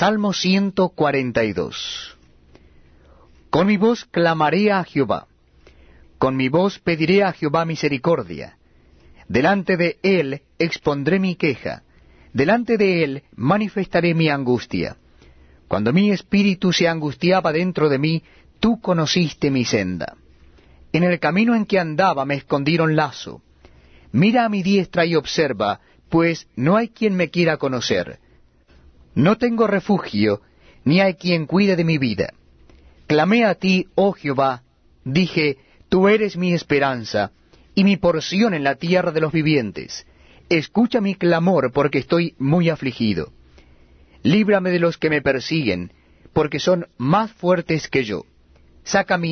Salmo 142 Con mi voz clamaré a Jehová, con mi voz pediré a Jehová misericordia. Delante de él expondré mi queja, delante de él manifestaré mi angustia. Cuando mi espíritu se angustiaba dentro de mí, tú conociste mi senda. En el camino en que andaba me escondieron lazo. Mira a mi diestra y observa, pues no hay quien me quiera conocer. No tengo refugio, ni hay quien cuide de mi vida. Clamé a ti, oh Jehová, dije, tú eres mi esperanza, y mi porción en la tierra de los vivientes. Escucha mi clamor, porque estoy muy afligido. Líbrame de los que me persiguen, porque son más fuertes que yo. Saca mi